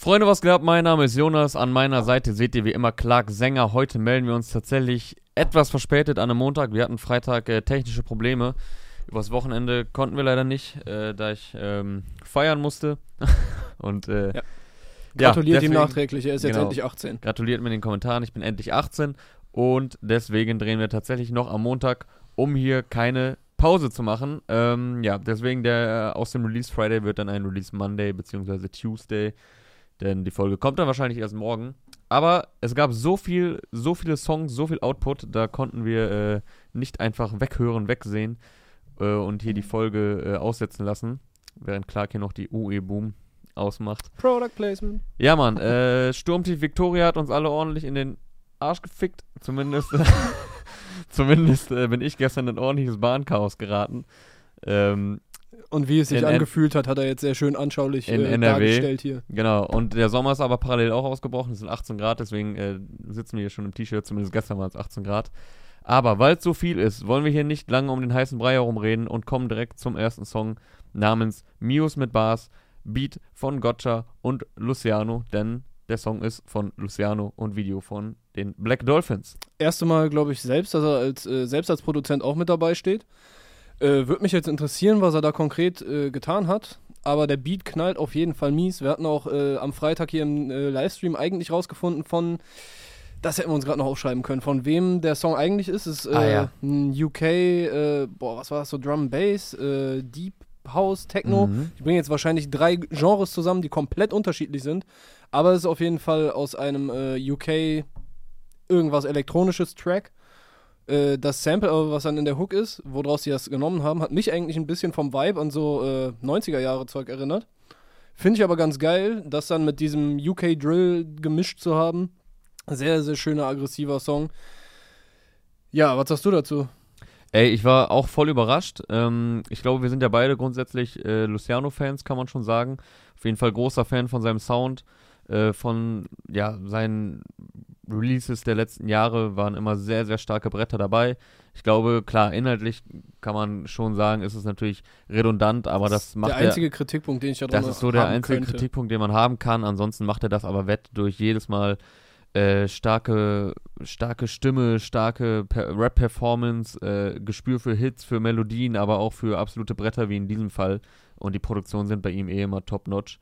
Freunde, was geht ab? Mein Name ist Jonas. An meiner Seite seht ihr wie immer Clark Sänger. Heute melden wir uns tatsächlich etwas verspätet an einem Montag. Wir hatten Freitag äh, technische Probleme. Übers Wochenende konnten wir leider nicht, äh, da ich ähm, feiern musste. Und äh, Ja. Gratuliert deswegen- ihm nachträglich, er ist jetzt genau. endlich 18. gratuliert mir in den Kommentaren. Ich bin endlich 18 und deswegen drehen wir tatsächlich noch am Montag, um hier keine Pause zu machen. Ähm, ja, deswegen der äh, aus dem Release Friday wird dann ein Release Monday bzw. Tuesday, denn die Folge kommt dann wahrscheinlich erst morgen. Aber es gab so viel, so viele Songs, so viel Output, da konnten wir äh, nicht einfach weghören, wegsehen äh, und hier die Folge äh, aussetzen lassen, während Clark hier noch die UE Boom ausmacht. Product Placement. Ja, Mann, äh, Sturmtief Victoria hat uns alle ordentlich in den Arsch gefickt. Zumindest, zumindest äh, bin ich gestern in ein ordentliches Bahnchaos geraten. Ähm, Und wie es sich In angefühlt hat, hat er jetzt sehr schön anschaulich In äh, NRW. dargestellt hier. genau, und der Sommer ist aber parallel auch ausgebrochen. Es sind 18 Grad, deswegen äh, sitzen wir hier schon im T-Shirt. Zumindest gestern waren es 18 Grad. Aber weil es so viel ist, wollen wir hier nicht lange um den heißen Brei herumreden und kommen direkt zum ersten Song namens Mios mit Bars, Beat von Gotcha und Luciano, denn der Song ist von Luciano und Video von den Black Dolphins. Erste Mal, glaube ich, selbst, dass er als, äh, selbst als Produzent auch mit dabei steht. Äh, Würde mich jetzt interessieren, was er da konkret äh, getan hat. Aber der Beat knallt auf jeden Fall mies. Wir hatten auch äh, am Freitag hier im äh, Livestream eigentlich rausgefunden von, das hätten wir uns gerade noch aufschreiben können, von wem der Song eigentlich ist. Es ist äh, Ah, ja. ein UK, äh, boah, was war das, so Drum Bass, Deep House, Techno. Mhm. Ich bringe jetzt wahrscheinlich drei Genres zusammen, die komplett unterschiedlich sind. Aber es ist auf jeden Fall aus einem UK irgendwas elektronisches Track. Äh, das Sample, was dann in der Hook ist, woraus sie das genommen haben, hat mich eigentlich ein bisschen vom Vibe an so äh, 90er Jahre Zeug erinnert. Finde ich aber ganz geil, das dann mit diesem UK Drill gemischt zu haben. Sehr, sehr schöner, aggressiver Song. Ja, was sagst du dazu? Ey, ich war auch voll überrascht. Ähm, ich glaube, wir sind ja beide grundsätzlich äh, Luciano-Fans, kann man schon sagen. Auf jeden Fall großer Fan von seinem Sound, äh, von ja, seinen Releases der letzten Jahre waren immer sehr, sehr starke Bretter dabei. Ich glaube, klar, inhaltlich kann man schon sagen, ist es natürlich redundant, aber das macht der er- einzige Kritikpunkt, den ich da Das ist so der einzige könnte. Kritikpunkt, den man haben kann. Ansonsten macht er das aber wett durch jedes Mal äh, starke, starke Stimme, starke Per- Rap-Performance, äh, Gespür für Hits, für Melodien, aber auch für absolute Bretter wie in diesem Fall. Und die Produktionen sind bei ihm eh immer top-notch.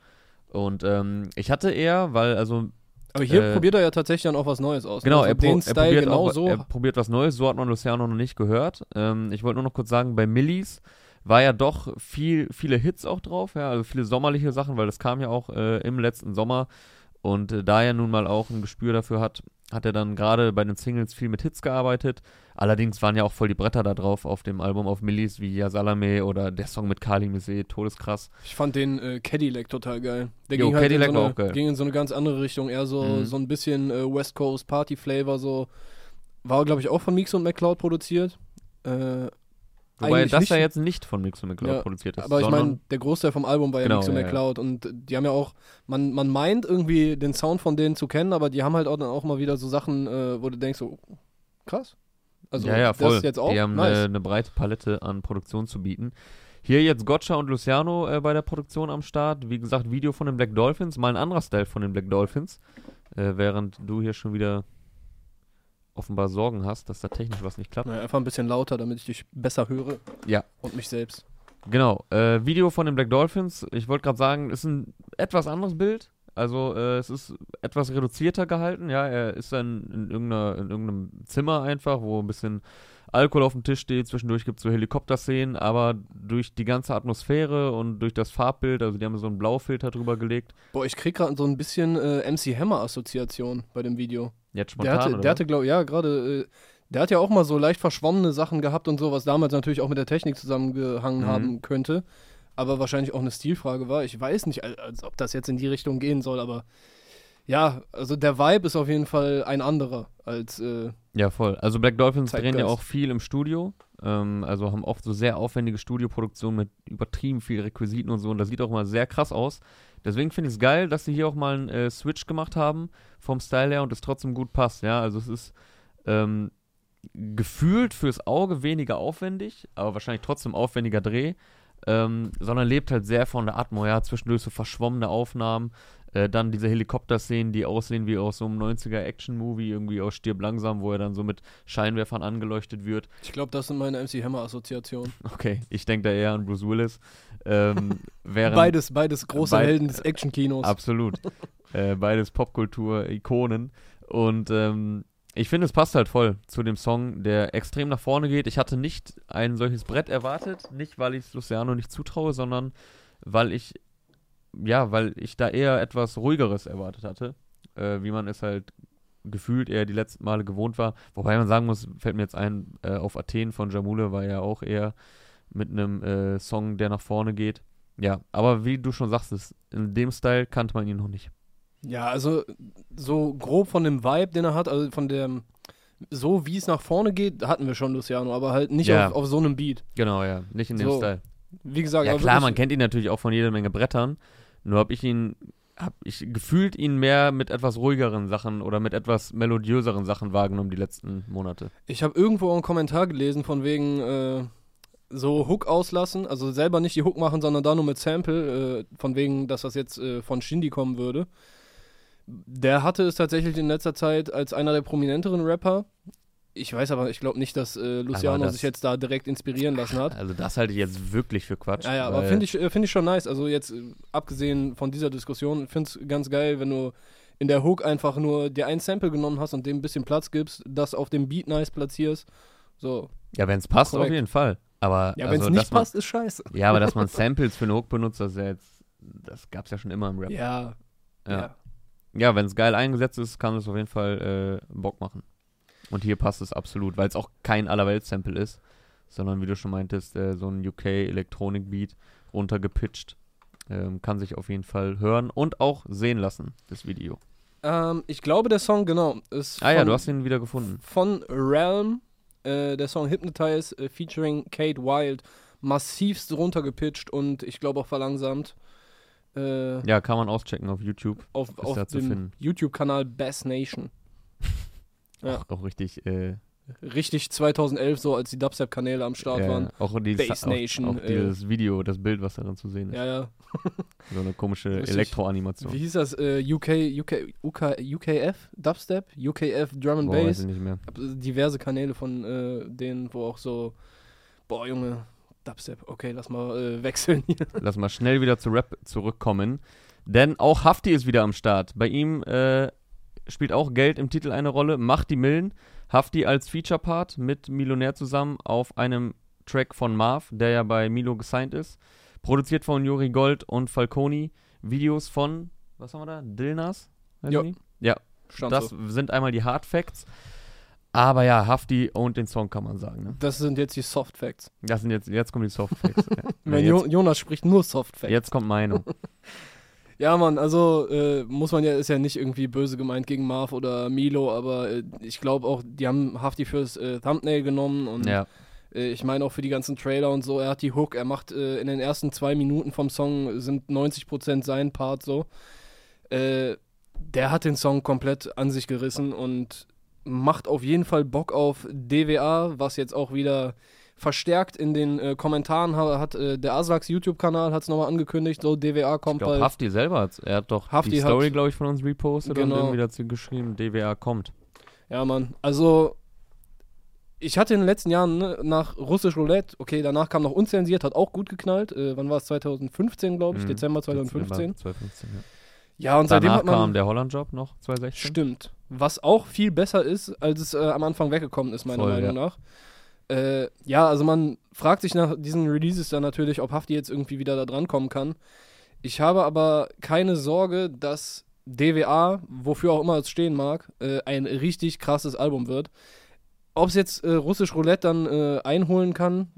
Und ähm, ich hatte eher, weil, also Aber hier Äh, probiert er ja tatsächlich dann auch was Neues aus. Genau, also er, pro er, probiert genau auch, so. er probiert was Neues, so hat man Luciano noch nicht gehört. Ähm, ich wollte nur noch kurz sagen, bei Millis war ja doch viel, viele Hits auch drauf, ja, also viele sommerliche Sachen, weil das kam ja auch äh, im letzten Sommer und äh, da er nun mal auch ein Gespür dafür hat, hat er dann gerade bei den Singles viel mit Hits gearbeitet. Allerdings waren ja auch voll die Bretter da drauf auf dem Album auf Millis wie Ja Salame oder der Song mit Kali Mese, todeskrass. Ich fand den äh, Cadillac total geil. Der Jo, ging halt Cadillac in so eine, auch geil. ging in so eine ganz andere Richtung, eher so, Mhm. so ein bisschen äh, West Coast Party Flavor, so. War, glaube ich, auch von Mix und McCloud produziert. Äh, Wobei Eigentlich das nicht- ja jetzt nicht von Mix und McCloud Ja, produziert ist, aber ich meine, der Großteil vom Album war ja Genau, Mix und ja, ja. McCloud und die haben ja auch, man, man meint irgendwie den Sound von denen zu kennen, aber die haben halt auch dann auch mal wieder so Sachen, äh, wo du denkst, so, krass. Also, ja, ja, voll. das jetzt auch, Die haben nice. äh, eine breite Palette an Produktion zu bieten. Hier jetzt Gotcha und Luciano äh, bei der Produktion am Start. Wie gesagt, Video von den Black Dolphins, mal ein anderer Style von den Black Dolphins. Äh, während du hier schon wieder offenbar Sorgen hast, dass da technisch was nicht klappt. Naja, einfach ein bisschen lauter, damit ich dich besser höre. Ja. Und mich selbst. Genau, äh, Video von den Black Dolphins. Ich wollte gerade sagen, ist ein etwas anderes Bild. Also äh, es ist etwas reduzierter gehalten. Ja, er ist dann in, irgendeiner, in irgendeinem Zimmer einfach, wo ein bisschen Alkohol auf dem Tisch steht. Zwischendurch gibt es so Helikopterszenen, aber durch die ganze Atmosphäre und durch das Farbbild, also die haben so einen Blaufilter drüber gelegt. Boah, ich krieg gerade so ein bisschen äh, MC Hammer-Assoziation bei dem Video. Jetzt Der spontan, hatte, oder? der hatte, glaube ja, gerade, äh, der hat ja auch mal so leicht verschwommene Sachen gehabt und so, was damals natürlich auch mit der Technik zusammengehangen Mhm. haben könnte. Aber wahrscheinlich auch eine Stilfrage war. Ich weiß nicht, al- als ob das jetzt in die Richtung gehen soll, aber ja, also der Vibe ist auf jeden Fall ein anderer als, äh, Ja, voll. Also Black Dolphins drehen ja Zeitgeist. auch viel im Studio. Ähm, also haben oft so sehr aufwendige Studioproduktionen mit übertrieben viel Requisiten und so. Und das sieht auch mal sehr krass aus. Deswegen finde ich es geil, dass sie hier auch mal einen äh, Switch gemacht haben vom Style her und es trotzdem gut passt. Ja, also es ist ähm, gefühlt fürs Auge weniger aufwendig, aber wahrscheinlich trotzdem aufwendiger Dreh. Ähm, sondern lebt halt sehr von der Atmo, ja, zwischendurch so verschwommene Aufnahmen, Äh, dann diese Helikopter-Szenen, die aussehen wie aus so einem 90er-Action-Movie, irgendwie aus Stirb langsam, wo er dann so mit Scheinwerfern angeleuchtet wird. Ich glaube, das sind meine MC Hammer-Assoziationen. Okay, ich denke da eher an Bruce Willis. Ähm, Beides, beides große Beid- Helden des Action-Kinos. Absolut. äh, beides Popkultur-Ikonen. Und ähm, ich finde, es passt halt voll zu dem Song, der extrem nach vorne geht. Ich hatte nicht ein solches Brett erwartet. Nicht, weil ich es Luciano nicht zutraue, sondern weil ich, ja, weil ich da eher etwas ruhigeres erwartet hatte. Äh, wie man es halt gefühlt eher die letzten Male gewohnt war. Wobei man sagen muss, fällt mir jetzt ein, äh, auf Athen von Jamule war ja auch eher mit einem äh, Song, der nach vorne geht. Ja, aber wie du schon sagst, in dem Style kannte man ihn noch nicht. Ja, also so grob von dem Vibe, den er hat, also von dem, so wie es nach vorne geht, hatten wir schon Luciano, aber halt nicht Ja. auf, auf so einem Beat. Genau, ja, nicht in dem So, Style. Wie gesagt, Ja klar, man kennt ihn natürlich auch von jeder Menge Brettern. Nur habe ich ihn, habe ich gefühlt ihn mehr mit etwas ruhigeren Sachen oder mit etwas melodiöseren Sachen wahrgenommen die letzten Monate. Ich habe irgendwo einen Kommentar gelesen von wegen äh, so Hook auslassen, also selber nicht die Hook machen, sondern da nur mit Sample, äh, von wegen, dass das jetzt äh, von Shindy kommen würde. Der hatte es tatsächlich in letzter Zeit als einer der prominenteren Rapper. Ich weiß aber, ich glaube nicht, dass äh, Luciano das- sich jetzt da direkt inspirieren lassen hat. Also das halte ich jetzt wirklich für Quatsch. Ja, ja, aber finde ich, äh, find ich schon nice. Also jetzt, äh, abgesehen von dieser Diskussion, finde es ganz geil, wenn du in der Hook einfach nur dir ein Sample genommen hast und dem ein bisschen Platz gibst, das auf dem Beat nice platzierst. So. Ja, wenn es passt, Korrekt. auf jeden Fall. Aber Ja, wenn es also, nicht man- passt, ist scheiße. Ja, aber dass man Samples für eine Hook benutzt, das ist ja jetzt, das gab es ja schon immer im Rap. Ja. Ja. ja. Ja, wenn es geil eingesetzt ist, kann es auf jeden Fall äh, Bock machen. Und hier passt es absolut, weil es auch kein Allerwelt-Sample ist, sondern wie du schon meintest, äh, so ein UK-Elektronik-Beat runtergepitcht. Ähm, kann sich auf jeden Fall hören und auch sehen lassen, das Video. Ähm, ich glaube, der Song, genau, ist Ah ja, von, du hast ihn wieder gefunden. von Realm. Äh, der Song Hypnotize äh, featuring Kate Wild. Massivst runtergepitcht und ich glaube auch verlangsamt. Äh, Ja, kann man auschecken auf YouTube. auf auf dem. YouTube-Kanal Bass Nation. Ja. Auch, auch richtig, äh, Richtig 2011, so als die Dubstep-Kanäle am Start ja, waren. auch, dieses, Bass auch, Nation, auch äh, dieses Video, das Bild, was darin zu sehen ist. Ja, ja. So eine komische. Elektroanimation. Wie hieß das? Äh, UK, UK, UK, UKF Dubstep? UKF Drum and Boah, weiß Bass? ich nicht mehr. Diverse Kanäle von äh, denen, wo auch so, boah, Junge, Dubstep. Okay, lass mal äh, wechseln hier. Lass mal schnell wieder zu Rap zurückkommen. Denn auch Hafti ist wieder am Start. Bei ihm äh, spielt auch Geld im Titel eine Rolle. Macht die Millen. Hafti als Feature-Part mit Millionär zusammen auf einem Track von Marv, der ja bei Milo gesigned ist. Produziert von Juri Gold und Falconi. Videos von, was haben wir da? Dilnas? Ja, Stand das so. sind einmal die Hard Facts. Aber ja, Hafti und den Song kann man sagen. Ne? Das sind jetzt die Soft Facts. Das sind jetzt, jetzt kommen die Soft Facts. ja. Wenn jetzt, jo Jonas spricht nur Soft Facts. jetzt kommt Meinung. Ja, Mann, also äh, muss man ja, ist ja nicht irgendwie böse gemeint gegen Marv oder Milo, aber äh, ich glaube auch, die haben Hafti fürs äh, Thumbnail genommen und ja. äh, ich meine auch für die ganzen Trailer und so. Er hat die Hook, er macht äh, in den ersten zwei Minuten vom Song sind 90% sein Part so. Äh, der hat den Song komplett an sich gerissen und macht auf jeden Fall Bock auf DWA, was jetzt auch wieder verstärkt in den äh, Kommentaren ha hat. Äh, der Aslax YouTube-Kanal hat es nochmal angekündigt, so DWA Ich kommt glaube, bald. Hafti selber hat Er hat doch Hafti die Story, glaube ich, von uns repostet und Genau. irgendwie dazu geschrieben, DWA kommt. Ja, Mann. Also, ich hatte in den letzten Jahren ne, nach Russisch Roulette, okay, danach kam noch unzensiert, hat auch gut geknallt. Äh, wann war es? 2015, glaube ich, Mhm. Dezember 2015. Dezember 2015 ja. Ja, und seitdem Danach hat man. kam der Holland-Job noch, 2016. Stimmt. Was auch viel besser ist, als es äh, am Anfang weggekommen ist, meiner Voll, Meinung nach. Äh, ja, also man fragt sich nach diesen Releases dann natürlich, ob Hafti jetzt irgendwie wieder da dran kommen kann. Ich habe aber keine Sorge, dass DWA, wofür auch immer es stehen mag, äh, ein richtig krasses Album wird. Ob es jetzt äh, Russisch Roulette dann äh, einholen kann,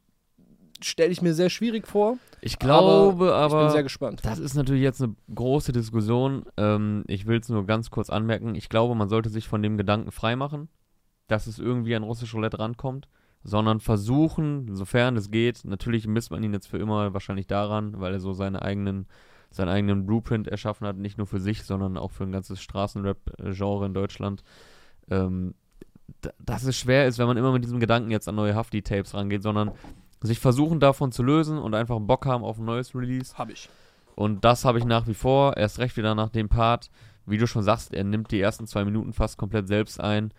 stelle ich mir sehr schwierig vor. Ich glaube Ich bin aber, sehr gespannt. das ist natürlich jetzt eine große Diskussion. Ähm, ich will es nur ganz kurz anmerken. Ich glaube, man sollte sich von dem Gedanken freimachen, dass es irgendwie an russisch Roulette rankommt, sondern versuchen, sofern es geht, natürlich misst man ihn jetzt für immer wahrscheinlich daran, weil er so seine eigenen, seinen eigenen Blueprint erschaffen hat, nicht nur für sich, sondern auch für ein ganzes Straßenrap-Genre in Deutschland. Ähm, dass es schwer ist, wenn man immer mit diesem Gedanken jetzt an neue Hafti-Tapes rangeht, sondern sich versuchen davon zu lösen und einfach Bock haben auf ein neues Release. Habe ich. Und das habe ich nach wie vor, erst recht wieder nach dem Part. Wie du schon sagst, er nimmt die ersten zwei Minuten fast komplett selbst ein.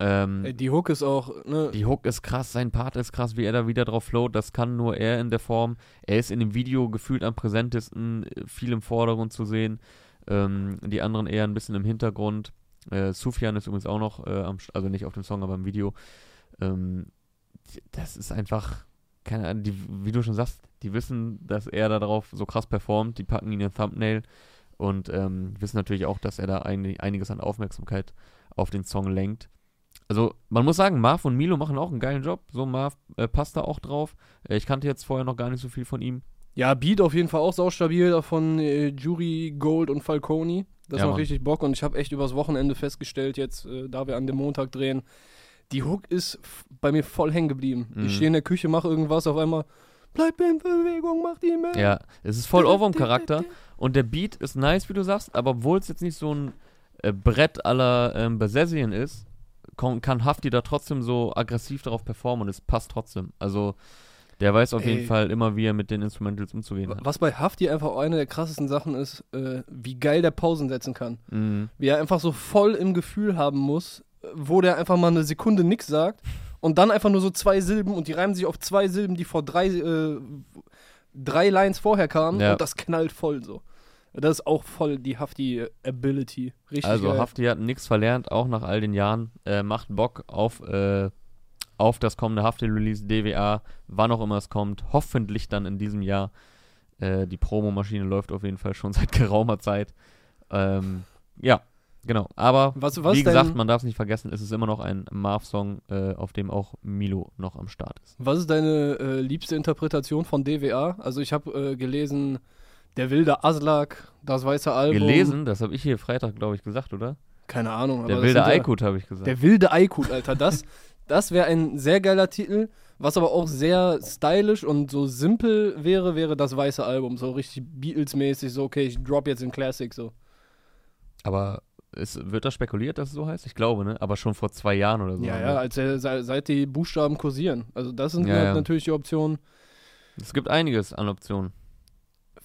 Ähm, Die Hook ist auch, ne? die Hook ist krass, sein Part ist krass, wie er da wieder drauf float. Das kann nur er in der Form. Er ist in dem Video gefühlt am präsentesten, äh, viel im Vordergrund zu sehen. Ähm, die anderen eher ein bisschen im Hintergrund. Äh, Sufjan ist übrigens auch noch, äh, am, also nicht auf dem Song, aber im Video. Ähm, das ist einfach, keine Ahnung, die, wie du schon sagst, die wissen, dass er da drauf so krass performt. Die packen ihn in Thumbnail und ähm, wissen natürlich auch, dass er da ein, einiges an Aufmerksamkeit auf den Song lenkt. Also, man muss sagen, Marv und Milo machen auch einen geilen Job. So, Marv äh, passt da auch drauf. Äh, ich kannte jetzt vorher noch gar nicht so viel von ihm. Ja, Beat auf jeden Fall auch saustabil davon äh, Jury, Gold und Falconi. Das Ja, macht Mann. richtig Bock und ich habe echt übers Wochenende festgestellt, jetzt, äh, da wir an dem Montag drehen, die Hook ist bei mir voll hängen geblieben. Mhm. Ich stehe in der Küche, mache irgendwas, auf einmal bleib in Bewegung, mach die mehr. Ja, es ist voll Ohrwurm-Charakter. Und der Beat ist nice, wie du sagst, aber obwohl es jetzt nicht so ein äh, Brett aller ähm, Besessien ist, kann Hafti da trotzdem so aggressiv darauf performen und es passt trotzdem. Also, der weiß auf jeden Ey. Fall immer, wie er mit den Instrumentals umzugehen hat. Was bei Hafti einfach eine der krassesten Sachen ist, äh, wie geil der Pausen setzen kann. Mhm. Wie er einfach so voll im Gefühl haben muss, wo der einfach mal eine Sekunde nix sagt und dann einfach nur so zwei Silben und die reimen sich auf zwei Silben, die vor drei, äh, drei Lines vorher kamen Ja. und das knallt voll so. Das ist auch voll die Hafti-Ability. Richtig Also geil. Hafti hat nichts verlernt, auch nach all den Jahren. Äh, macht Bock auf, äh, auf das kommende Hafti-Release DWA, wann auch immer es kommt. Hoffentlich dann in diesem Jahr. Äh, die Promomaschine läuft auf jeden Fall schon seit geraumer Zeit. Ähm, ja, genau. Aber was, was wie gesagt, man darf es nicht vergessen, es ist immer noch ein Marv-Song, äh, auf dem auch Milo noch am Start ist. was ist deine äh, liebste Interpretation von DWA? Also ich habe äh, gelesen, der wilde Aslak, das weiße Album. Gelesen, das habe ich hier Freitag, glaube ich, gesagt, oder? Keine Ahnung. aber Der wilde Aykut, habe ich gesagt. Der wilde Aykut, Alter. Das, das wäre ein sehr geiler Titel. Was aber auch sehr stylisch und so simpel wäre, wäre das weiße Album. So richtig Beatles-mäßig, so, okay, ich drop jetzt den Classic, so. Aber es, wird da spekuliert, dass es so heißt? Ich glaube, ne? Aber schon vor zwei Jahren oder so. Ja, ja, als se- seit die Buchstaben kursieren. Also, das sind Ja, halt ja. natürlich die Optionen. Es gibt einiges an Optionen.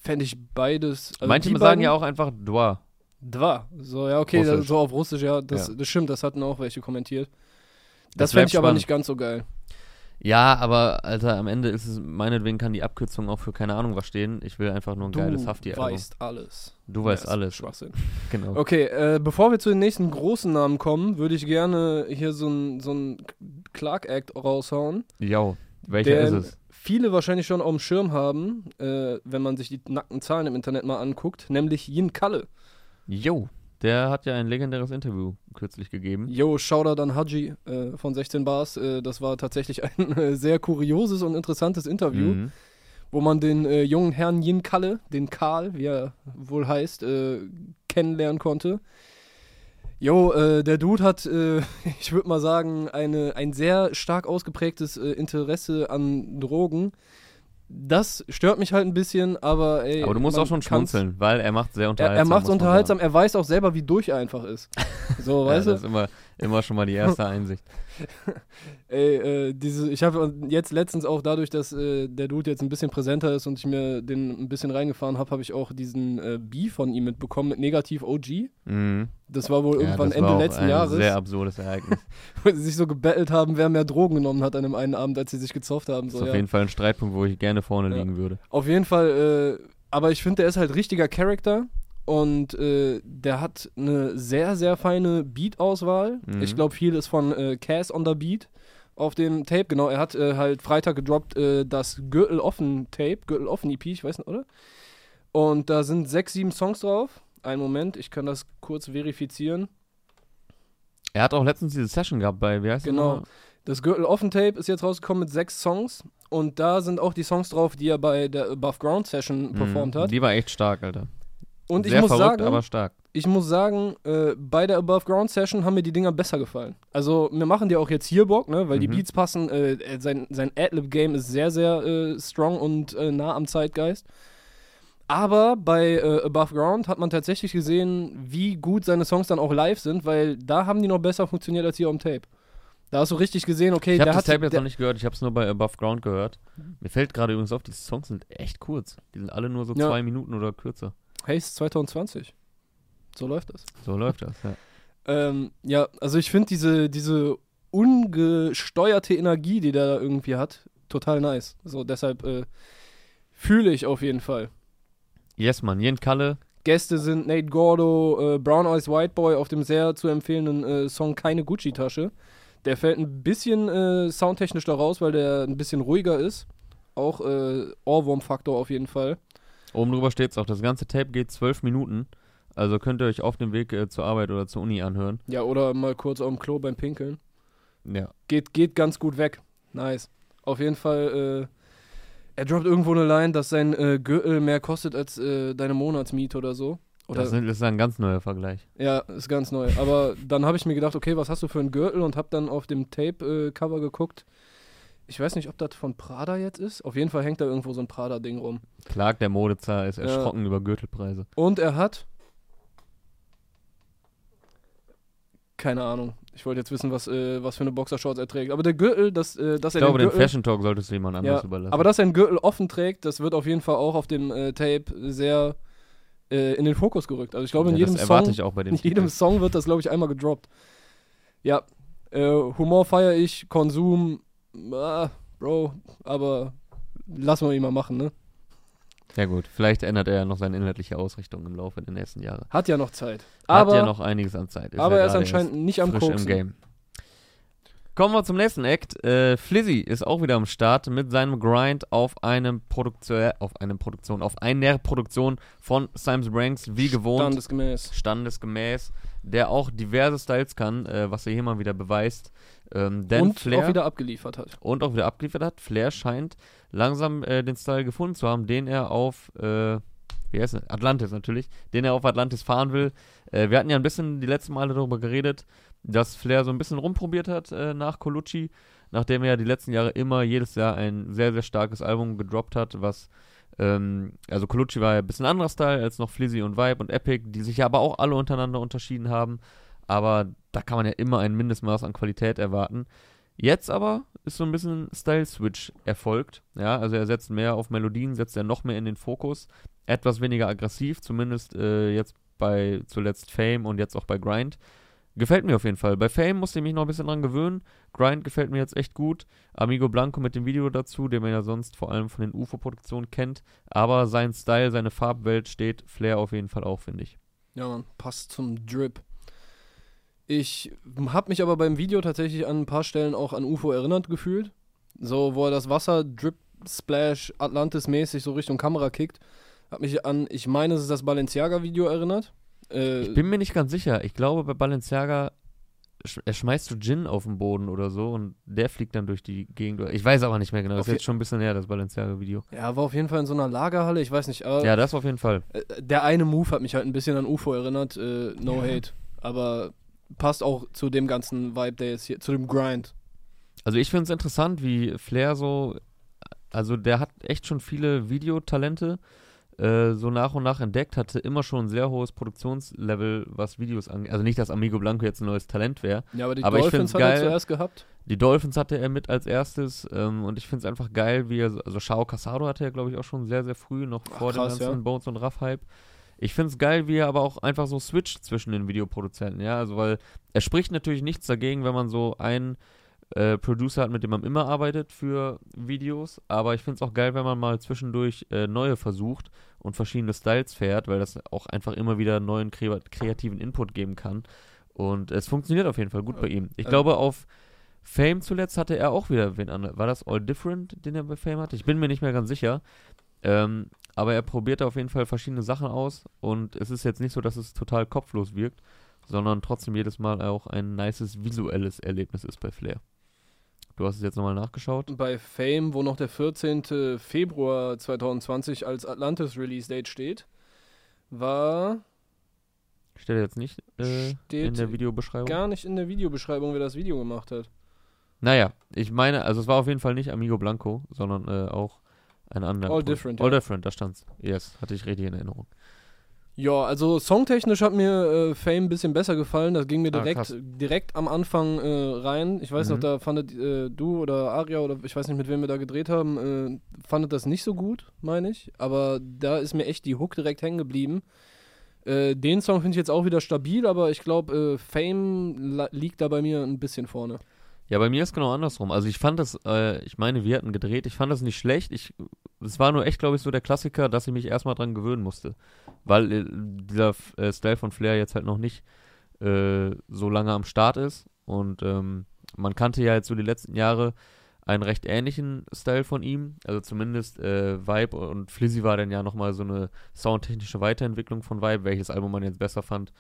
Fände ich beides. Also Manche sagen ja auch einfach Dwa. Dva. So, ja, okay, das, so auf Russisch, ja das, Ja. das stimmt, das hatten auch welche kommentiert. Das Das, fände ich aber spannend. nicht ganz so geil. Ja, aber Alter, am Ende ist es, meinetwegen kann die Abkürzung auch für keine Ahnung was stehen. Ich will einfach nur ein geiles du Hafti-Album. weißt alles. Du weißt Ja, ist alles. Schwachsinn. Genau. Okay, äh, bevor wir zu den nächsten großen Namen kommen, würde ich gerne hier so ein, so ein Clark-Act raushauen, Jo, welcher der ist es? Viele wahrscheinlich schon auf dem Schirm haben, äh, wenn man sich die nackten Zahlen im Internet mal anguckt, nämlich Yin Kalle. Jo, der hat ja ein legendäres Interview kürzlich gegeben. Yo, Shoutout an Haji äh, von 16 Bars. Äh, das war tatsächlich ein äh, sehr kurioses und interessantes Interview. Mhm. wo man den äh, jungen Herrn Yin Kalle, den Karl, wie er wohl heißt, äh, kennenlernen konnte. Jo, äh, der Dude hat, äh, ich würde mal sagen, eine, ein sehr stark ausgeprägtes äh, Interesse an Drogen. Das stört mich halt ein bisschen, aber ey. Aber du musst auch schon schmunzeln, weil er macht sehr Er, unterhaltsam. er macht muss man unterhaltsam, er weiß auch selber, wie durch er einfach ist. So, Ja, weißt das du? ist immer, immer schon mal die erste Einsicht. Ey, äh, diese, ich habe jetzt letztens auch dadurch, dass äh, der Dude jetzt ein bisschen präsenter ist und ich mir den ein bisschen reingefahren habe, habe ich auch diesen äh, Beef von ihm mitbekommen mit Negativ OG. Mhm. Das war wohl Ja, irgendwann das Ende war letzten ein Jahres, Sehr absurdes Ereignis. wo sie sich so gebettelt haben, wer mehr Drogen genommen hat an dem einen Abend, als sie sich gezofft haben. Das So, ist auf ja. jeden Fall ein Streitpunkt, wo ich gerne vorne Ja. liegen würde. Auf jeden Fall, äh, aber ich finde, der ist halt richtiger Charakter und äh, der hat eine sehr, sehr feine Beat-Auswahl. Mhm. Ich glaube, viel ist von äh, Cass on the Beat auf dem Tape. Genau, er hat äh, halt Freitag gedroppt äh, das Gürtel offen Tape, Gürtel offen EP, ich weiß nicht, oder? Und da sind sechs, sieben Songs drauf. Einen Moment, ich kann das kurz verifizieren. Er hat auch letztens diese Session gehabt bei, wie heißt Genau. das? Das Gürtel offen Tape ist jetzt rausgekommen mit sechs Songs und da sind auch die Songs drauf, die er bei der Above Ground Session performt Mhm. hat. Die war echt stark, Alter. Und ich Sehr muss verrückt, sagen, aber stark. ich muss sagen, äh, bei der Above Ground Session haben mir die Dinger besser gefallen. Also, wir machen die auch jetzt hier Bock, ne, weil die Mhm. Beats passen. Äh, äh, sein sein Adlib-Game ist sehr, sehr äh, strong und äh, nah am Zeitgeist. Aber bei äh, Above Ground hat man tatsächlich gesehen, wie gut seine Songs dann auch live sind, weil da haben die noch besser funktioniert als hier am Tape. Da hast du richtig gesehen, okay, Ich habe der das hat Tape jetzt der, noch nicht gehört, ich habe es nur bei Above Ground gehört. Mir fällt gerade übrigens auf, die Songs sind echt kurz. Die sind alle nur so Ja. zwei Minuten oder kürzer. Haze 2020. So läuft das. So läuft das, ja. Ähm, ja, also ich finde diese, diese ungesteuerte Energie, die der da irgendwie hat, total nice. So, deshalb äh, fühle ich auf jeden Fall. Yes, Mann, Jen Kalle, Gäste sind Nate Gordo, äh, Brown Eyes White Boy auf dem sehr zu empfehlenden äh, Song Keine Gucci-Tasche. Der fällt ein bisschen äh, soundtechnisch da raus, weil der ein bisschen ruhiger ist. Auch äh, Ohrwurm-Faktor auf jeden Fall. Oben drüber steht's auch, das ganze Tape geht zwölf Minuten. Also könnt ihr euch auf dem Weg äh, zur Arbeit oder zur Uni anhören. Ja, oder mal kurz auf dem Klo beim Pinkeln. Ja. Geht, geht ganz gut weg. Nice. Auf jeden Fall, äh, er droppt irgendwo eine Line, dass sein äh, Gürtel mehr kostet als äh, deine Monatsmiete oder so. Oder, das, ist, das ist ein ganz neuer Vergleich. ja, ist ganz neu. Aber dann habe ich mir gedacht, okay, was hast du für einen Gürtel und habe dann auf dem Tape-Cover geguckt. Ich weiß nicht, ob das von Prada jetzt ist. Auf jeden Fall hängt da irgendwo so ein Prada-Ding rum. Clark, der Modezar, ist Ja. erschrocken über Gürtelpreise. Und er hat. Keine Ahnung. Ich wollte jetzt wissen, was, äh, was für eine Boxershorts er trägt. Aber der Gürtel, dass, äh, dass Ich er glaube, den den Fashion Talk solltest du jemand anderes Ja, überlassen. Aber dass er einen Gürtel offen trägt, das wird auf jeden Fall auch auf dem äh, Tape sehr äh, in den Fokus gerückt. Also ich glaube, in ja, jedem das Song, ich in jedem. Song wird das, glaube ich, einmal gedroppt. Ja, äh, Humor feiere ich, Konsum, ah, Bro, aber lassen wir ihn mal machen, ne? Ja gut, vielleicht ändert er ja noch seine inhaltliche Ausrichtung im Laufe der nächsten Jahre. Hat ja noch Zeit. Hat Aber, ja noch einiges an Zeit. aber ja er ist anscheinend nicht am frisch Koksen. im Game. Kommen wir zum nächsten Act. Äh, Flizzy ist auch wieder am Start mit seinem Grind auf einem Produktion, auf einem Produktion, auf einer Produktion von Simes Branks, wie gewohnt. Standesgemäß. standesgemäß, der auch diverse Styles kann, äh, was er hier mal wieder beweist. Ähm, Und Flair auch wieder abgeliefert hat. und auch wieder abgeliefert hat. Flair scheint langsam äh, den Style gefunden zu haben, den er auf äh, wie heißt es? Atlantis natürlich, den er auf Atlantis fahren will. Äh, wir hatten ja ein bisschen die letzten Male darüber geredet, dass Flair so ein bisschen rumprobiert hat äh, nach Colucci, nachdem er ja die letzten Jahre immer jedes Jahr ein sehr, sehr starkes Album gedroppt hat, was ähm, also Colucci war ja ein bisschen anderer Style als noch Flizzy und Vibe und Epic, die sich ja aber auch alle untereinander unterschieden haben. Aber da kann man ja immer ein Mindestmaß an Qualität erwarten. Jetzt aber ist so ein bisschen Style-Switch erfolgt. Ja, also er setzt mehr auf Melodien, setzt er noch mehr in den Fokus. Etwas weniger aggressiv, zumindest äh, jetzt bei zuletzt Fame und jetzt auch bei Grind. Gefällt mir auf jeden Fall. Bei Fame musste ich mich noch ein bisschen dran gewöhnen. Grind gefällt mir jetzt echt gut. Amigo Blanco mit dem Video dazu, den man ja sonst vor allem von den UFO-Produktionen kennt. Aber sein Style, seine Farbwelt steht Flair auf jeden Fall auch, finde ich. Ja, man, passt zum Drip. Ich habe mich aber beim Video tatsächlich an ein paar Stellen auch an UFO erinnert gefühlt. So, wo er das Wasser Drip Splash Atlantis-mäßig so Richtung Kamera kickt. Hat mich an, ich meine, es ist das Balenciaga-Video erinnert. Äh, Ich bin mir nicht ganz sicher. Ich glaube, bei Balenciaga sch er schmeißt so Gin auf den Boden oder so und der fliegt dann durch die Gegend. Ich weiß aber nicht mehr genau. Das ist je- jetzt schon ein bisschen her, das Balenciaga-Video. ja, war auf jeden Fall in so einer Lagerhalle, ich weiß nicht. Aber Ja, das auf jeden Fall. äh, der eine Move hat mich halt ein bisschen an UFO erinnert. Äh, no Ja. hate. Aber passt auch zu dem ganzen Vibe, der jetzt hier, zu dem Grind. Also ich finde es interessant, wie Flair so, also der hat echt schon viele Videotalente äh, so nach und nach entdeckt, hatte immer schon ein sehr hohes Produktionslevel, was Videos angeht. Also nicht, dass Amigo Blanco jetzt ein neues Talent wäre. Ja, aber die Aber ich Dolphins hat er geil. zuerst gehabt. Die Dolphins hatte er mit als erstes ähm, und ich finde es einfach geil, wie er, so- also Shao Casado hatte er, glaube ich, auch schon sehr, sehr früh, noch Ach, vor krass, dem ganzen ja. Bones und Ruff-Hype. Ich finde es geil, wie er aber auch einfach so switcht zwischen den Videoproduzenten, ja, also weil er spricht natürlich nichts dagegen, wenn man so einen äh, Producer hat, mit dem man immer arbeitet für Videos, aber ich finde es auch geil, wenn man mal zwischendurch äh, neue versucht und verschiedene Styles fährt, weil das auch einfach immer wieder neuen kre kreativen Input geben kann und es funktioniert auf jeden Fall gut bei ihm. Ich äh, glaube, auf Fame zuletzt hatte er auch wieder wen an. War das All Different, den er bei Fame hatte? Ich bin mir nicht mehr ganz sicher. Ähm, aber er probierte auf jeden Fall verschiedene Sachen aus und es ist jetzt nicht so, dass es total kopflos wirkt, sondern trotzdem jedes Mal auch ein nices visuelles Erlebnis ist bei Flair. Du hast es jetzt nochmal nachgeschaut. bei Fame, wo noch der 14. Februar 2020 als Atlantis Release Date steht, war Steht jetzt nicht äh, in Steht der Videobeschreibung. gar nicht in der Videobeschreibung, wer das Video gemacht hat. Naja, ich meine, also es war auf jeden Fall nicht Amigo Blanco, sondern äh, auch ein anderer. All Pro- Different, All ja. Different, da stand's. Yes, hatte ich richtig in Erinnerung. Ja, also songtechnisch hat mir äh, Fame ein bisschen besser gefallen. Das ging mir Ah, direkt, krass. direkt am Anfang äh, rein. Ich weiß Mhm. noch, da fandet äh, du oder Aria oder ich weiß nicht, mit wem wir da gedreht haben, äh, fandet das nicht so gut, meine ich. Aber da ist mir echt die Hook direkt hängen geblieben. Äh, den Song finde ich jetzt auch wieder stabil, aber ich glaube, äh, Fame liegt da bei mir ein bisschen vorne. Ja, bei mir ist genau andersrum. Also ich fand das, äh, ich meine, wir hatten gedreht, ich fand das nicht schlecht. Ich, es war nur echt, glaube ich, so der Klassiker, dass ich mich erstmal dran gewöhnen musste. Weil äh, dieser äh, Style von Flair jetzt halt noch nicht äh, so lange am Start ist. Und ähm, man kannte ja jetzt so die letzten Jahre einen recht ähnlichen Style von ihm. Also zumindest äh, Vibe und Flizzy war dann ja nochmal so eine soundtechnische Weiterentwicklung von Vibe. Welches Album man jetzt besser fand,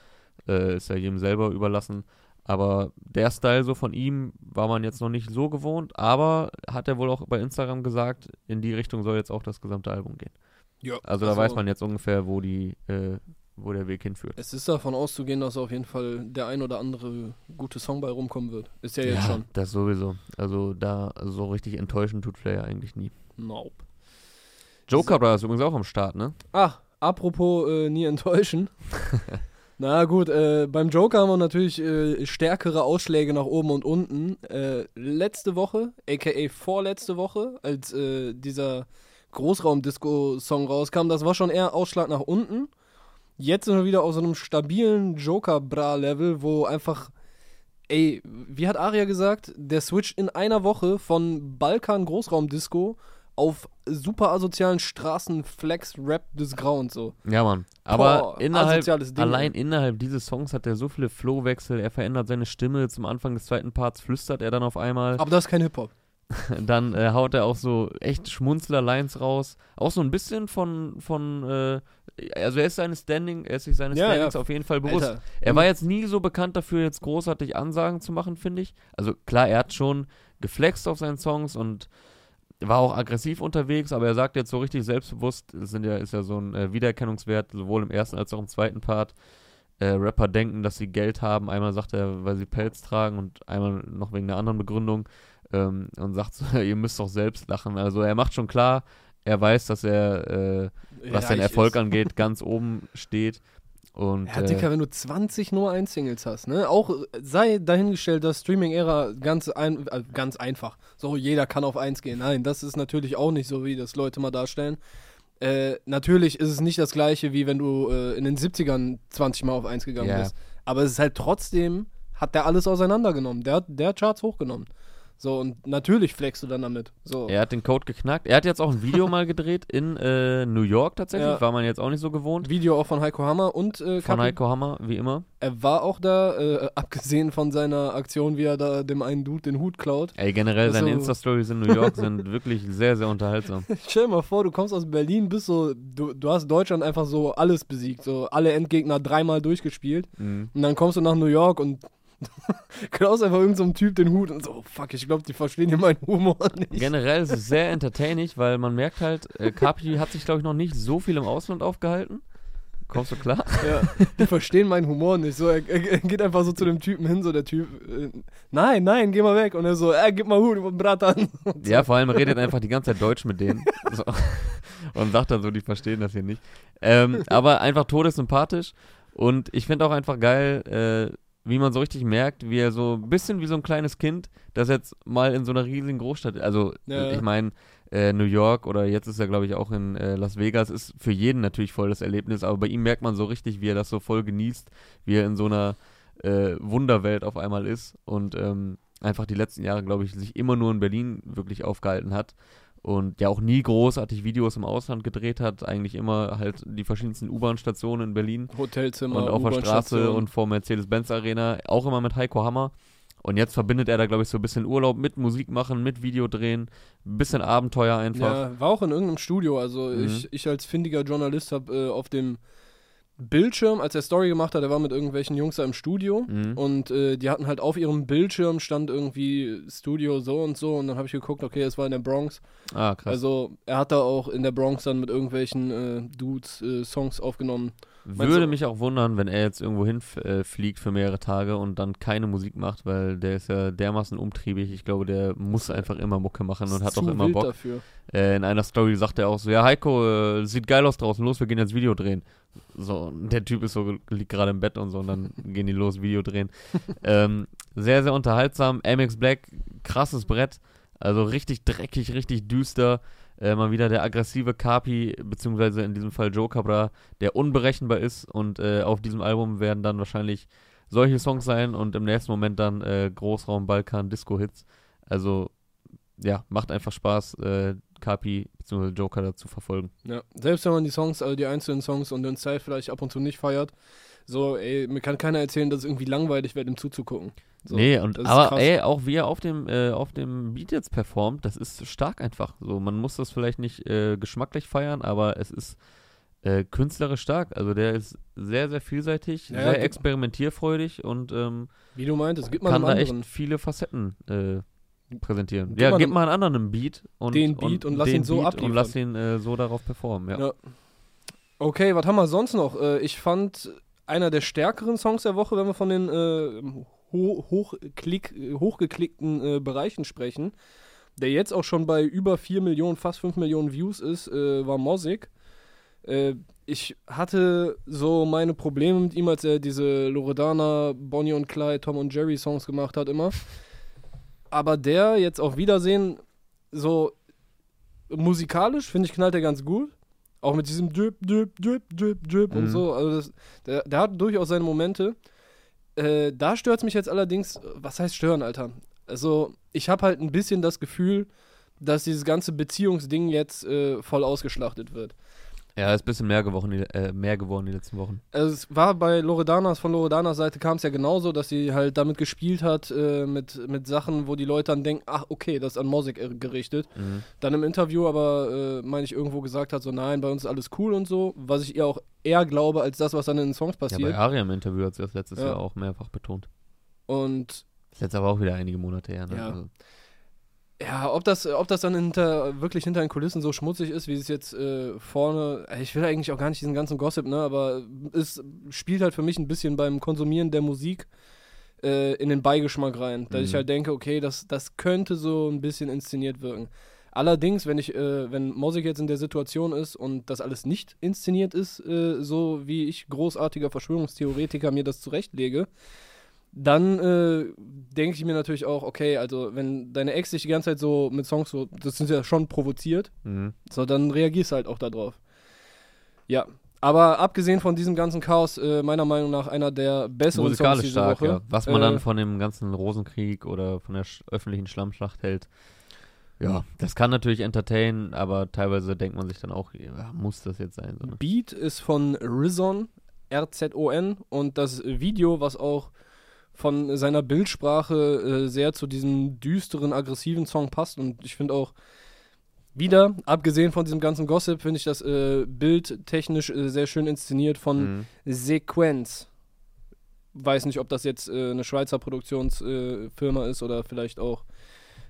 äh, ist ja jedem selber überlassen. Aber der Style so von ihm war man jetzt noch nicht so gewohnt, aber hat er wohl auch bei Instagram gesagt, in die Richtung soll jetzt auch das gesamte Album gehen. Ja. Also da weiß man jetzt ungefähr, wo die, äh, wo der Weg hinführt. Es ist davon auszugehen, dass auf jeden Fall der ein oder andere gute Song bei rumkommen wird. Ist ja jetzt schon. das sowieso. Also da so richtig enttäuschen tut Flair eigentlich nie. Nope. Joker Brothers ist übrigens auch am Start, ne? Ah, apropos äh, nie enttäuschen. Na gut, äh, beim Joker haben wir natürlich äh, stärkere Ausschläge nach oben und unten. Äh, letzte Woche, aka vorletzte Woche, als äh, dieser Großraum-Disco-Song rauskam, das war schon eher Ausschlag nach unten. Jetzt sind wir wieder auf so einem stabilen Joker-Bra-Level, wo einfach, ey, wie hat Aria gesagt, der Switch in einer Woche von Balkan-Großraum-Disco auf super asozialen Straßen-Flex-Rap des Grauens so. Ja, Mann. Aber Boah, innerhalb, Ding, allein innerhalb dieses Songs hat er so viele Flowwechsel, er verändert seine Stimme, zum Anfang des zweiten Parts flüstert er dann auf einmal. Aber das ist kein Hip-Hop. Dann äh, haut er auch so echt Schmunzler-Lines raus. Auch so ein bisschen von, von äh, also er ist seine Standing, er ist sich seines Ja, Standings ja. auf jeden Fall bewusst. Alter. Er war jetzt nie so bekannt dafür, jetzt großartig Ansagen zu machen, finde ich. Also klar, er hat schon geflext auf seinen Songs und war auch aggressiv unterwegs, aber er sagt jetzt so richtig selbstbewusst, es sind ja, ist ja so ein äh, Wiedererkennungswert, sowohl im ersten als auch im zweiten Part. Äh, Rapper denken, dass sie Geld haben. Einmal sagt er, weil sie Pelz tragen und einmal noch wegen einer anderen Begründung. Ähm, und sagt so, ihr müsst doch selbst lachen. Also er macht schon klar, er weiß, dass er, äh, was den Reich Erfolg ist. angeht, ganz oben steht. Und Ja, äh, Dicker, wenn du 20 Nummer 1 Singles hast, ne? Auch äh, sei dahingestellt, dass Streaming-Ära ganz, ein, äh, ganz einfach. So, jeder kann auf 1 gehen. Nein, das ist natürlich auch nicht so, wie das Leute mal darstellen. Äh, natürlich ist es nicht das gleiche, wie wenn du äh, in den 70ern 20 Mal auf 1 gegangen Ja. bist. Aber es ist halt trotzdem, hat der alles auseinandergenommen. Der, der hat Charts hochgenommen. So, und natürlich flexst du dann damit. So. Er hat den Code geknackt. Er hat jetzt auch ein Video mal gedreht in äh, New York tatsächlich. Ja. War man jetzt auch nicht so gewohnt. Video auch von Heiko Hammer und äh, Von Kapi- Heiko Hammer, wie immer. Er war auch da, äh, abgesehen von seiner Aktion, wie er da dem einen Dude den Hut klaut. Ey, generell seine Also- Insta-Stories in New York sind wirklich sehr, sehr unterhaltsam. Stell dir mal vor, du kommst aus Berlin, bist so, du, du hast Deutschland einfach so alles besiegt, so alle Endgegner dreimal durchgespielt Mhm. und dann kommst du nach New York und klaust einfach irgendeinem so Typ den Hut und so, oh, fuck, ich glaube, die verstehen hier meinen Humor nicht. Generell ist es sehr entertaining, weil man merkt halt, äh, Kapi hat sich, glaube ich, noch nicht so viel im Ausland aufgehalten. Kommst du klar? Ja, die verstehen meinen Humor nicht. So, er, er, er geht einfach so zu dem Typen hin, so der Typ, äh, nein, nein, geh mal weg. Und er so, äh, gib mal Hut, Bratan. Ja, vor allem redet einfach die ganze Zeit Deutsch mit denen. So. Und sagt dann so, die verstehen das hier nicht. Ähm, aber einfach todessympathisch. Und ich finde auch einfach geil, äh, wie man so richtig merkt, wie er so ein bisschen wie so ein kleines Kind, das jetzt mal in so einer riesigen Großstadt, also Ja. ich meine, äh, New York oder jetzt ist er, glaube ich, auch in äh, Las Vegas, ist für jeden natürlich voll das Erlebnis, aber bei ihm merkt man so richtig, wie er das so voll genießt, wie er in so einer äh, Wunderwelt auf einmal ist und ähm, einfach die letzten Jahre, glaube ich, sich immer nur in Berlin wirklich aufgehalten hat und ja auch nie großartig Videos im Ausland gedreht hat, eigentlich immer halt die verschiedensten U-Bahn-Stationen in Berlin Hotelzimmer, und auf der Straße und vor Mercedes-Benz Arena, auch immer mit Heiko Hammer. Und jetzt verbindet er da, glaube ich, so ein bisschen Urlaub mit Musik machen, mit Video drehen, ein bisschen Abenteuer einfach. Ja, war auch in irgendeinem Studio. Also Mhm. ich, ich als findiger Journalist habe äh, auf dem Bildschirm, als er Story gemacht hat, er war mit irgendwelchen Jungs da im Studio Mhm. und äh, die hatten halt auf ihrem Bildschirm stand irgendwie Studio so und so und dann habe ich geguckt, okay, es war in der Bronx. Ah, krass. Also er hat da auch in der Bronx dann mit irgendwelchen äh, Dudes äh, Songs aufgenommen. meinst Würde du- mich auch wundern, wenn er jetzt irgendwo hinfliegt äh, fliegt für mehrere Tage und dann keine Musik macht, weil der ist ja dermaßen umtriebig. Ich glaube, der muss einfach immer Mucke machen und hat auch immer Bock. dafür. Äh, in einer Story sagt er auch so, ja Heiko, äh, sieht geil aus draußen, los, wir gehen jetzt Video drehen. So, der Typ ist so, liegt gerade im Bett und so und dann gehen die los, Video drehen. ähm, sehr, sehr unterhaltsam. MX Black, krasses Brett. Also richtig dreckig, richtig düster. Äh, mal wieder der aggressive Kapi, beziehungsweise in diesem Fall Joe Cabra, der unberechenbar ist. Und äh, auf diesem Album werden dann wahrscheinlich solche Songs sein und im nächsten Moment dann äh, Großraum Balkan Disco-Hits. Also, ja, macht einfach Spaß, äh, Kapi bzw. Joker da zu verfolgen. Ja, selbst wenn man die Songs, also die einzelnen Songs und den Style vielleicht ab und zu nicht feiert, so, ey, mir kann keiner erzählen, dass es irgendwie langweilig wird, ihm zuzugucken. So, nee, und aber krass. ey, auch wie er auf dem, äh, auf dem Beat jetzt performt, das ist stark einfach. So, man muss das vielleicht nicht äh, geschmacklich feiern, aber es ist äh, künstlerisch stark. Also der ist sehr, sehr vielseitig, Ja, sehr experimentierfreudig und ähm, Wie du meintest, gibt man kann da anderen. echt viele Facetten äh, präsentieren. Gib ja, mal gib mal einen anderen einen Beat und Den Beat und lass den ihn so Beat abliefern. und lass ihn äh, so darauf performen. Ja. Ja. Okay, was haben wir sonst noch? Äh, ich fand einer der stärkeren Songs der Woche, wenn wir von den äh, ho hochklick, hochgeklickten äh, Bereichen sprechen, der jetzt auch schon bei über 4 Millionen, fast 5 Millionen Views ist, äh, war Mosik. Äh, ich hatte so meine Probleme mit ihm, als er diese Loredana, Bonnie und Clyde, Tom und Jerry Songs gemacht hat immer. Aber der jetzt auf Wiedersehen, so musikalisch, finde ich, knallt er ganz gut. Auch mit diesem Drip, Drip, Drip, Drip, Drip und Mhm. so. Also das, der, der hat durchaus seine Momente. Äh, da stört es mich jetzt allerdings, was heißt stören, Alter? Also, ich habe halt ein bisschen das Gefühl, dass dieses ganze Beziehungsding jetzt äh, voll ausgeschlachtet wird. Ja, ist ein bisschen mehr geworden, die, äh, mehr geworden die letzten Wochen. Also es war bei Loredanas, von Loredanas Seite kam es ja genauso, dass sie halt damit gespielt hat, äh, mit, mit Sachen, wo die Leute dann denken, ach okay, das ist an Mosik gerichtet. Mhm. Dann im Interview aber, äh, meine ich, irgendwo gesagt hat, so nein, bei uns ist alles cool und so, was ich ihr auch eher glaube, als das, was dann in den Songs Ja, passiert. bei Aria im Interview hat sie das letztes Ja. Jahr auch mehrfach betont. und Ist jetzt aber auch wieder einige Monate her. Ne? Ja. Also, ja, ob das, ob das dann hinter, wirklich hinter den Kulissen so schmutzig ist, wie es jetzt äh, vorne, ich will eigentlich auch gar nicht diesen ganzen Gossip, ne, aber es spielt halt für mich ein bisschen beim Konsumieren der Musik äh, in den Beigeschmack rein. Dass Mhm. ich halt denke, okay, das, das könnte so ein bisschen inszeniert wirken. Allerdings, wenn ich, äh, wenn Mosik jetzt in der Situation ist und das alles nicht inszeniert ist, äh, so wie ich großartiger Verschwörungstheoretiker mir das zurechtlege, dann äh, denke ich mir natürlich auch, okay, also wenn deine Ex dich die ganze Zeit so mit Songs so, das sind ja schon provoziert, mhm. so dann reagierst du halt auch darauf. Ja, aber abgesehen von diesem ganzen Chaos, äh, meiner Meinung nach einer der besseren Songs Musikalisch diese stark, Woche. ja. Was man Äh, dann von dem ganzen Rosenkrieg oder von der sch öffentlichen Schlammschlacht hält. Ja, das kann natürlich entertainen, aber teilweise denkt man sich dann auch, ja, muss das jetzt sein? So, ne? Beat ist von Rizon, R-Z-O-N, und das Video, was auch von seiner Bildsprache äh, sehr zu diesem düsteren, aggressiven Song passt. Und ich finde auch, wieder, abgesehen von diesem ganzen Gossip, finde ich das äh, Bild technisch äh, sehr schön inszeniert von Mhm. Sequenz. Weiß nicht, ob das jetzt äh, eine Schweizer Produktionsfirma äh, ist oder vielleicht auch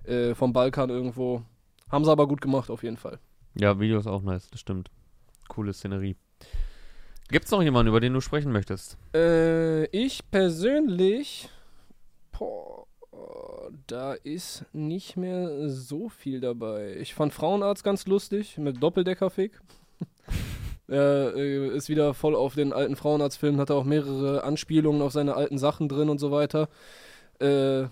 äh, vom Balkan irgendwo. Haben sie aber gut gemacht, auf jeden Fall. Ja, Video ist auch nice, das stimmt. Coole Szenerie. Gibt's noch jemanden, über den du sprechen möchtest? Äh, ich persönlich. Boah, da ist nicht mehr so viel dabei. Ich fand Frauenarzt ganz lustig mit Doppeldeckerfick. Er äh, ist wieder voll auf den alten Frauenarzt-Film, hat auch mehrere Anspielungen auf seine alten Sachen drin und so weiter. Äh,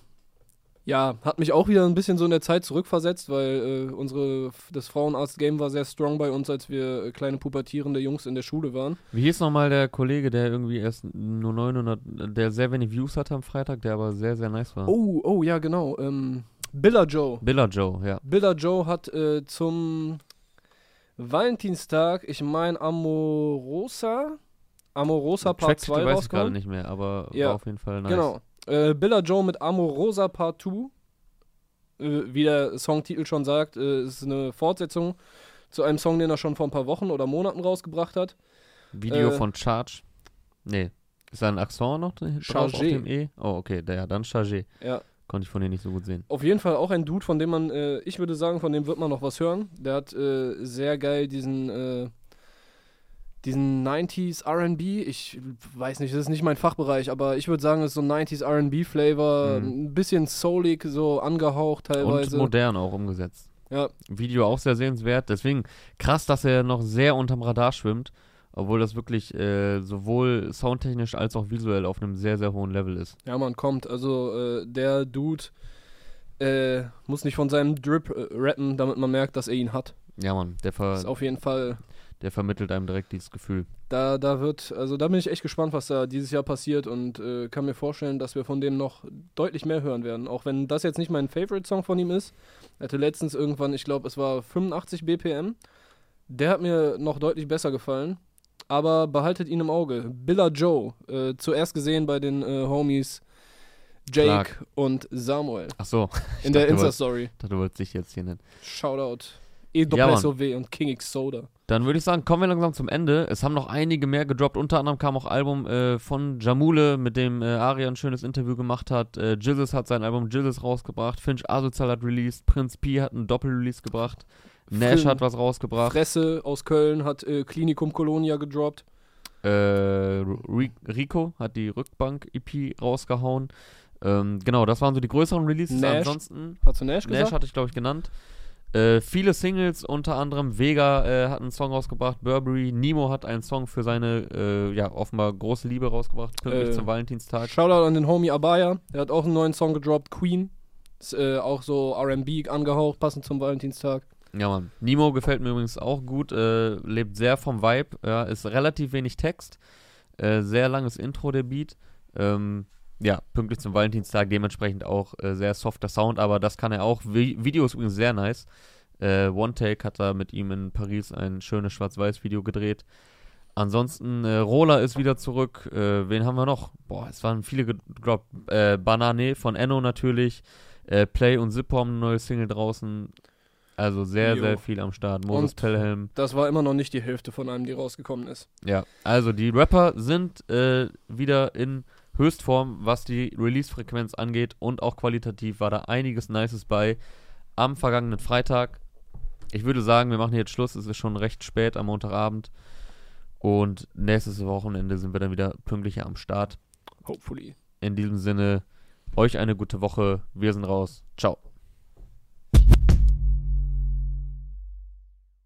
ja, hat mich auch wieder ein bisschen so in der Zeit zurückversetzt, weil äh, unsere, das Frauenarzt-Game war sehr strong bei uns, als wir äh, kleine pubertierende Jungs in der Schule waren. Wie hieß nochmal der Kollege, der irgendwie erst nur 900, der sehr wenig Views hatte am Freitag, der aber sehr, sehr nice war? Oh, oh, ja, genau. Ähm, Billa Joe. Billa Joe, ja. Billa Joe hat äh, zum Valentinstag, ich meine Amorosa, Amorosa Part Tracktitel 2 weiß ich gerade rausgekommen. nicht mehr, aber Ja, war auf jeden Fall nice. Genau. Äh, Billa Joe mit Amorosa Part 2. Äh, wie der Songtitel schon sagt, äh, ist eine Fortsetzung zu einem Song, den er schon vor ein paar Wochen oder Monaten rausgebracht hat. Video Äh, von Charge. Nee. Ist da ein Accent noch drauf auf dem E? Oh, okay, der, ja, dann Chargé. Ja. Konnte ich von dir nicht so gut sehen. Auf jeden Fall auch ein Dude, von dem man, äh, ich würde sagen, von dem wird man noch was hören. Der hat äh, sehr geil diesen, äh, diesen 90s RB. Ich weiß nicht, das ist nicht mein Fachbereich, aber ich würde sagen, das ist so ein 90s RB-Flavor. Mhm. Ein bisschen soulig, so angehaucht Und teilweise. modern auch umgesetzt. Ja, Video auch sehr sehenswert. Deswegen krass, dass er noch sehr unterm Radar schwimmt. obwohl das wirklich äh, sowohl soundtechnisch als auch visuell auf einem sehr, sehr hohen Level ist. Ja, man kommt. Also äh, der Dude äh, muss nicht von seinem Drip äh, rappen, damit man merkt, dass er ihn hat. Ja, Mann, der, ver ist auf jeden Fall. Der vermittelt einem direkt dieses Gefühl. Da, da wird, also da bin ich echt gespannt, was da dieses Jahr passiert und äh, kann mir vorstellen, dass wir von dem noch deutlich mehr hören werden. Auch wenn das jetzt nicht mein Favorite-Song von ihm ist. Er hatte letztens irgendwann, ich glaube, es war 85 BPM. Der hat mir noch deutlich besser gefallen. Aber behaltet ihn im Auge. Billa Joe, äh, zuerst gesehen bei den äh, Homies Jake Clark. und Samuel Ach so, ich in der dachte, wolltest- Insta-Story. du wolltest dich jetzt hier nennen. Shoutout. Ja, E-Doppel-SOW und King X Soda. Dann würde ich sagen, kommen wir langsam zum Ende. Es haben noch einige mehr gedroppt. Unter anderem kam auch Album äh, von Jamule, mit dem äh, Aria ein schönes Interview gemacht hat. Äh, Jizzes hat sein Album Jizzes rausgebracht. Finch Asozial hat released. Prinz P hat einen Doppel-Release gebracht. Nash Frin- hat was rausgebracht. Fresse aus Köln hat äh, Klinikum Colonia gedroppt. Äh, Ri- Rico hat die Rückbank-EP rausgehauen. Ähm, genau, das waren so die größeren Releases. Nash Ansonsten, Hast du Nash gesagt? Nash hatte ich, glaube ich, genannt. Äh, viele Singles, unter anderem Vega äh, hat einen Song rausgebracht, Burberry, Nemo hat einen Song für seine, äh, ja, offenbar große Liebe rausgebracht, pünktlich Äh, zum Valentinstag. Shoutout an den Homie Abaya. Der hat auch einen neuen Song gedroppt, Queen. Ist äh, auch so RB angehaucht, passend zum Valentinstag. Ja, Mann. Nemo gefällt mir übrigens auch gut, äh, lebt sehr vom Vibe, ja, ist relativ wenig Text, sehr langes Intro, der Beat. Ähm, ja, pünktlich zum Valentinstag, dementsprechend auch äh, sehr softer Sound, aber das kann er auch. Vi Video ist übrigens sehr nice. Äh, One Take hat da mit ihm in Paris ein schönes Schwarz-Weiß-Video gedreht. Ansonsten, äh, Roller ist wieder zurück. Äh, wen haben wir noch? Boah, es waren viele gedroppt. Äh, Banane von Enno natürlich. Äh, Play und Zippo haben eine neue Single draußen. Also sehr, Jo. sehr viel am Start. Moses Und- Pelham. Das war immer noch nicht die Hälfte von einem, die rausgekommen ist. Ja, also die Rapper sind äh, wieder in Höchstform, was die Release-Frequenz angeht und auch qualitativ war da einiges Nices bei am vergangenen Freitag. Ich würde sagen, wir machen jetzt Schluss, es ist schon recht spät am Montagabend und nächstes Wochenende sind wir dann wieder pünktlicher am Start. Hopefully. In diesem Sinne, euch eine gute Woche, wir sind raus. Ciao.